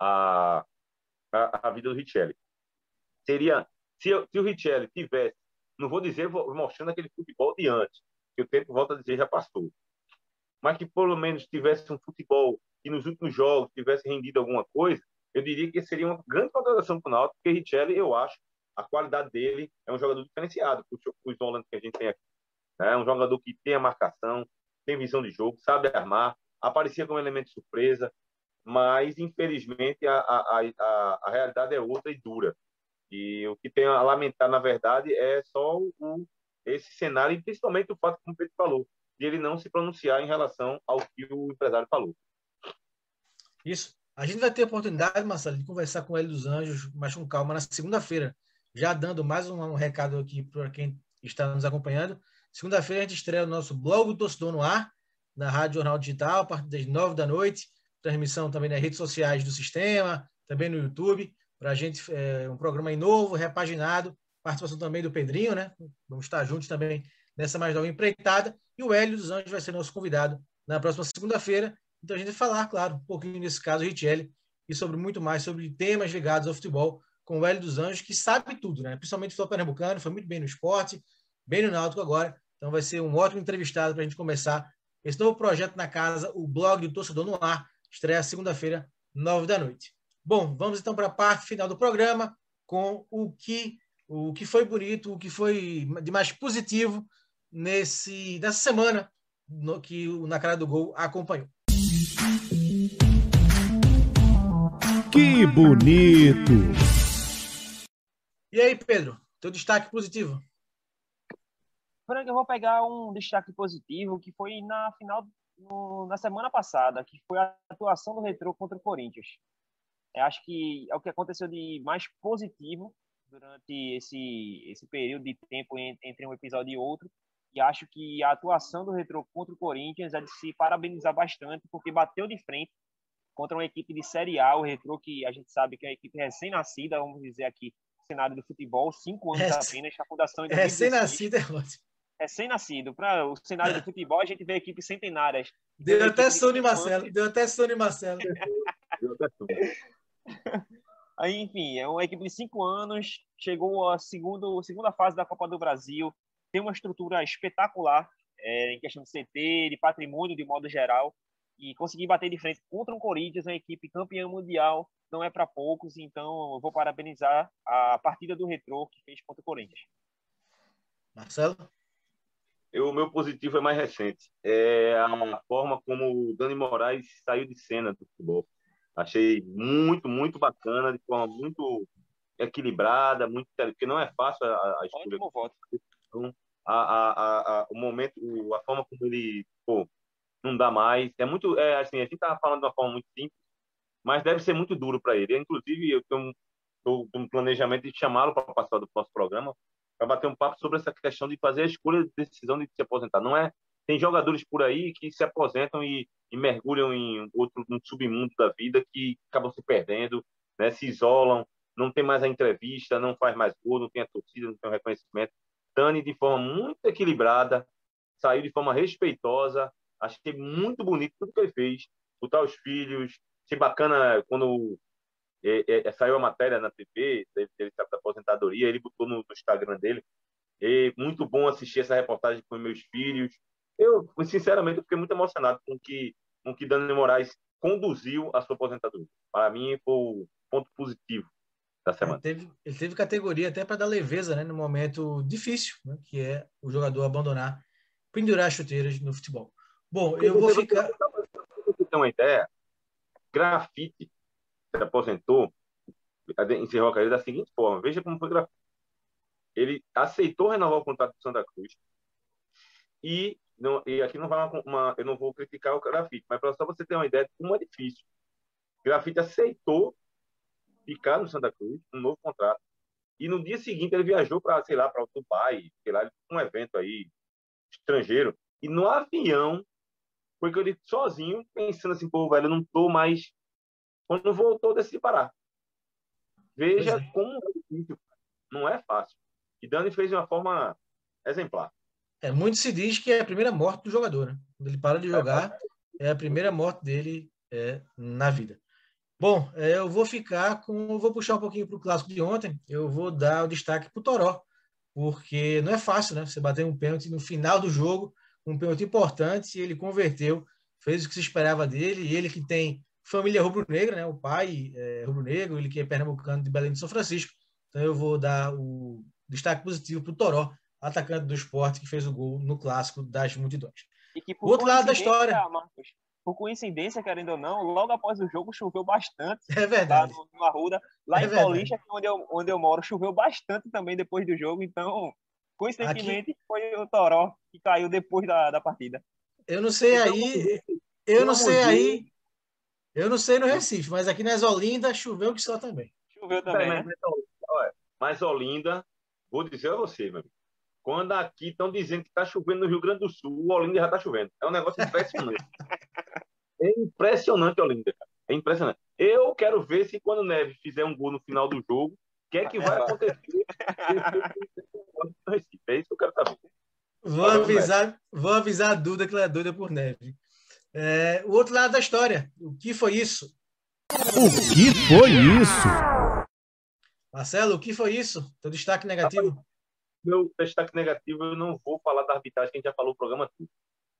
a, a, a vida do Richelli. Seria, se, se o Richelli tivesse, não vou dizer mostrando aquele futebol de antes, que o tempo, volta a dizer, já passou. mas que pelo menos tivesse um futebol que nos últimos jogos tivesse rendido alguma coisa, eu diria que seria uma grande contratação para o Náutico, porque Richelli, eu acho, a qualidade dele é um jogador diferenciado os volantes que a gente tem aqui. É um jogador que tem a marcação, tem visão de jogo, sabe armar, aparecia como elemento surpresa, mas infelizmente a, a, a, a realidade é outra e dura. E o que tem a lamentar, na verdade, é só o, esse cenário, e principalmente o fato, como o Pedro falou, de ele não se pronunciar em relação ao que o empresário falou. Isso. A gente vai ter a oportunidade, Marcelo, de conversar com ele dos Anjos, mas com calma, na segunda-feira. Já dando mais um, um recado aqui para quem está nos acompanhando. Segunda-feira a gente estreia o nosso blog do Torcedor no Ar, na Rádio Jornal Digital, a partir das nove da noite. Transmissão também nas redes sociais do sistema, também no YouTube para a gente é, um programa novo, repaginado, participação também do Pedrinho, né? Vamos estar juntos também nessa mais nova empreitada. E o Hélio dos Anjos vai ser nosso convidado na próxima segunda-feira. Então a gente vai falar, claro, um pouquinho nesse caso, Richelli, e sobre muito mais, sobre temas ligados ao futebol, com o Hélio dos Anjos, que sabe tudo, né? Principalmente o futebol pernambucano, foi muito bem no esporte, bem no Náutico agora. Então vai ser um ótimo entrevistado para a gente começar esse novo projeto na casa, o blog do Torcedor no Ar, estreia segunda-feira, nove da noite. Bom, vamos então para a parte final do programa com o que o que foi bonito, o que foi de mais positivo nesse nessa semana no, que o Na Cara do Gol acompanhou. Que bonito! E aí, Pedro, teu destaque positivo? Frank, eu vou pegar um destaque positivo que foi na final no, na semana passada, que foi a atuação do Retrô contra o Corinthians. Eu acho que é o que aconteceu de mais positivo durante esse, esse período de tempo entre um episódio e outro. E acho que a atuação do Retro contra o Corinthians é de se parabenizar bastante, porque bateu de frente contra uma equipe de Série A, o Retro, que a gente sabe que é uma equipe recém-nascida, vamos dizer aqui, cenário do futebol, cinco anos é, apenas, a fundação em Recém-nascida é ótimo. Recém-nascido. Para o cenário do futebol, a gente vê equipes centenárias. Deu até sono de Marcelo. Deu até sono de Marcelo. Deu até sono. Aí, enfim, é uma equipe de cinco anos, chegou à segunda, segunda fase da Copa do Brasil, tem uma estrutura espetacular é, em questão de CT, de patrimônio de modo geral, e conseguir bater de frente contra um Corinthians, uma equipe campeã mundial, não é para poucos, então eu vou parabenizar a partida do Retrô que fez contra o Corinthians. Marcelo? Eu, o meu positivo é mais recente. É a forma como o Dani Moraes saiu de cena do futebol. Achei muito, muito bacana, de forma muito equilibrada, muito porque não é fácil a, a escolha. Ótimo voto. Então, a, a, a, o momento, a forma como ele, pô, não dá mais. É muito, é assim, a gente tava falando de uma forma muito simples, mas deve ser muito duro para ele. Inclusive, eu tenho um, um planejamento de chamá-lo para participar do nosso programa para bater um papo sobre essa questão de fazer a escolha de decisão de se aposentar. Não é tem jogadores por aí que se aposentam e, e mergulham em outro um submundo da vida que acabam se perdendo, né? se isolam, não tem mais a entrevista, não faz mais gol, não tem a torcida, não tem o reconhecimento. Dani, de forma muito equilibrada, saiu de forma respeitosa, achei muito bonito tudo que ele fez, botar os filhos, achei bacana quando é, é, é saiu a matéria na TV, dele da aposentadoria, ele botou no, no Instagram dele, e muito bom assistir essa reportagem com meus filhos, eu, sinceramente, eu fiquei muito emocionado com que, com que Dani Moraes conduziu a sua aposentadoria. Para mim, foi o ponto positivo da semana. Ele teve, ele teve categoria até para dar leveza né, no momento difícil, né, que é o jogador abandonar, pendurar as chuteiras no futebol. Bom, eu vou ficar. Ter uma ideia, Grafite se aposentou, encerrou a carreira da seguinte forma: veja como foi Grafite. Ele aceitou renovar o contrato com Santa Cruz e não, e aqui não vai uma, uma, eu não vou criticar o grafite, mas para só você ter uma ideia de como é difícil. Grafite aceitou ficar no Santa Cruz, um novo contrato, e no dia seguinte ele viajou para, sei lá, para o Dubai, sei lá, um evento aí estrangeiro, e no avião foi que ele sozinho pensando assim, pô, velho, eu não tô mais quando voltou decidi parar. Veja é. como é difícil, não é fácil. E Dani fez de uma forma exemplar. É, muito se diz que é a primeira morte do jogador, né? Quando ele para de jogar, é a primeira morte dele é, na vida. Bom, é, eu vou ficar com. Eu vou puxar um pouquinho para o clássico de ontem. Eu vou dar o destaque para o Toró, porque não é fácil, né? Você bater um pênalti no final do jogo, um pênalti importante, ele converteu, fez o que se esperava dele, e ele que tem família rubro-negra, né? O pai é rubro-negro, ele que é pernambucano de Belém de São Francisco. Então eu vou dar o destaque positivo para o Toró, atacante do esporte que fez o gol no clássico das multidões. E que, por outro lado da história. Marcos, por coincidência, querendo ou não, logo após o jogo choveu bastante. É verdade. Lá no, no Arruda. Lá é em Paulista, é onde eu, onde eu moro, choveu bastante também depois do jogo. Então, coincidentemente, Aqui... foi o Toró que caiu depois da, da partida. Eu não sei então, aí. Eu não sei aí. Eu não sei no Recife, mas aqui nas Olinda choveu que só também. Choveu também. Mas, né? mas Olinda, vou dizer a você, meu amigo. Quando aqui estão dizendo que está chovendo no Rio Grande do Sul, o Olinda já está chovendo. É um negócio impressionante. é impressionante, Olinda. É impressionante. Eu quero ver se quando o Neves fizer um gol no final do jogo, o que é que vai acontecer? é isso que eu quero saber. Vou avisar, vou avisar a Duda que ela é doida por neve. É, o outro lado da história. O que foi isso? O que foi isso? Marcelo, o que foi isso? Teu destaque negativo? Meu destaque negativo, eu não vou falar da arbitragem, que a gente já falou o programa tudo.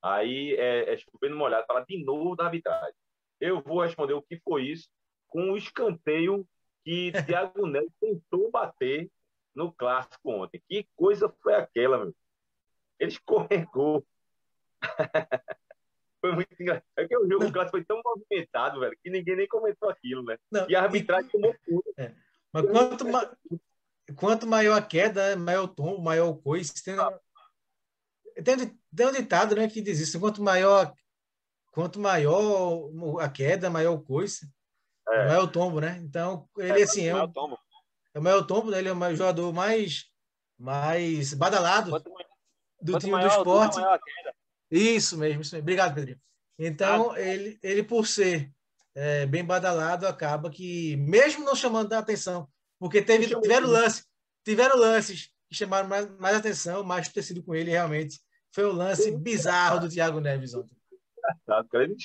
Aí é, é chovendo molhado, falar de novo da arbitragem. Eu vou responder o que foi isso com o escanteio que Thiago Neves tentou bater no clássico ontem. Que coisa foi aquela, meu? Ele escorregou. foi muito engraçado. É que o jogo não. clássico foi tão movimentado, velho, que ninguém nem comentou aquilo, né? Não, e a arbitragem tomou tudo. É. Mas quanto, ma... quanto maior a queda, maior o tom, maior o coice. Tem... Tem, tem um ditado né, que diz isso: quanto maior, quanto maior a queda, maior o coice, é. maior o tombo, né? Então, ele é, assim, é, um, tombo. É o maior tombo, né? ele é o jogador mais, mais badalado quanto, do quanto time maior, do esporte. Isso mesmo, isso mesmo. Obrigado, Pedrinho. Então, ah, ele, ele, por ser é, bem badalado, acaba que, mesmo não chamando a atenção, porque teve, tiveram, lance, tiveram lances que chamaram mais, mais atenção, mais tecido com ele, realmente. Foi o lance bizarro do Thiago Neves ontem. Engraçado, cara. Ele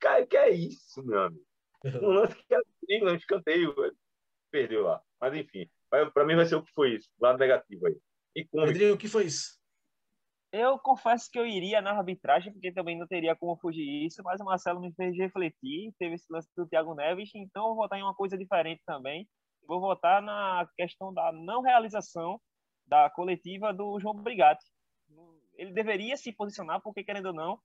cara, que é isso, meu amigo? Um lance que era perigo, um escanteio. Perdeu lá. Mas, enfim. Para mim vai ser o que foi isso. Lado negativo aí. E Pedrinho, o que foi isso? Eu confesso que eu iria na arbitragem, porque também não teria como fugir isso, mas o Marcelo me fez refletir, teve esse lance do Thiago Neves, então eu vou votar em uma coisa diferente também. Vou votar na questão da não realização da coletiva do João Brigatti. Ele deveria se posicionar, porque, querendo ou não,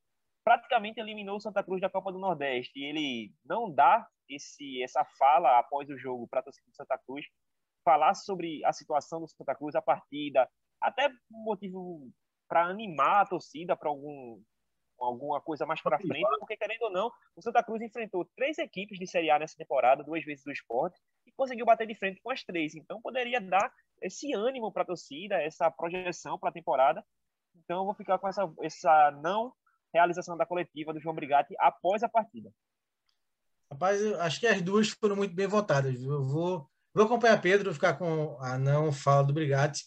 praticamente eliminou o Santa Cruz da Copa do Nordeste. E ele não dá esse, essa fala após o jogo para a torcida do Santa Cruz, falar sobre a situação do Santa Cruz, a partida, até um motivo para animar a torcida para algum alguma coisa mais para frente, porque querendo ou não, o Santa Cruz enfrentou três equipes de Série A nessa temporada, duas vezes do esporte, e conseguiu bater de frente com as três. Então poderia dar esse ânimo para a torcida, essa projeção para a temporada. Então eu vou ficar com essa, essa não realização da coletiva do João Brigatti após a partida. Rapaz, acho que as duas foram muito bem votadas. Eu vou, vou acompanhar Pedro, ficar com a não fala do Brigatti,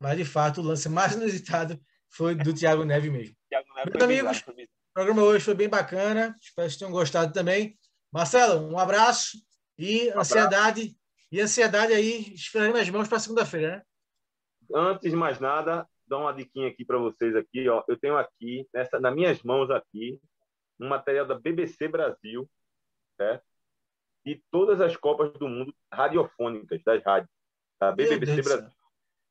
mas de fato o lance mais inusitado foi do Thiago Neves mesmo. Meus amigos, o programa hoje foi bem bacana. Espero que tenham gostado também. Marcelo, um abraço e um ansiedade. Abraço. E ansiedade aí, esperando as mãos para segunda-feira, né? Antes de mais nada, dar uma diquinha aqui para vocês aqui, ó. Eu tenho aqui, nessa, nas minhas mãos aqui, um material da BBC Brasil, certo? E todas as Copas do Mundo radiofônicas das rádios. Da BBC Brasil.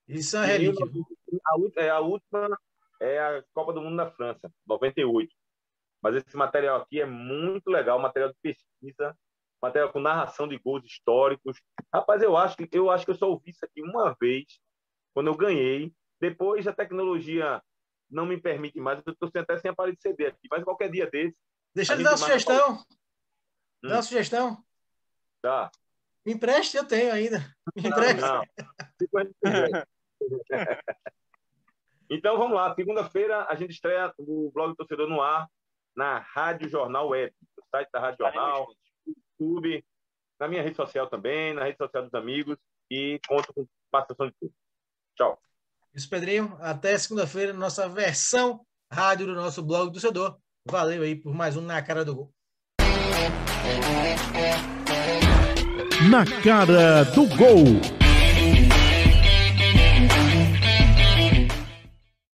Isso é relíquia. A, é a última é a Copa do Mundo da França, 98. Mas esse material aqui é muito legal, material de pesquisa, material com narração de gols históricos. Rapaz, eu acho que eu acho que eu só ouvi isso aqui uma vez quando eu ganhei. Depois a tecnologia não me permite mais, eu estou até sem aparelho de CD aqui, mas qualquer dia desse. Deixa eu dar uma sugestão. Hum. Dá uma sugestão. Tá. Me empreste, eu tenho ainda. Me empreste. Não, não. Então vamos lá, segunda-feira a gente estreia o blog Torcedor no ar na Rádio Jornal Web, no site da Rádio Jornal, no YouTube, na minha rede social também, na rede social dos amigos e conto com participação de tudo. Tchau. Isso, Pedrinho. Até segunda-feira, nossa versão rádio do nosso blog Torcedor. Valeu aí por mais um Na Cara do Gol. Na Cara do Gol.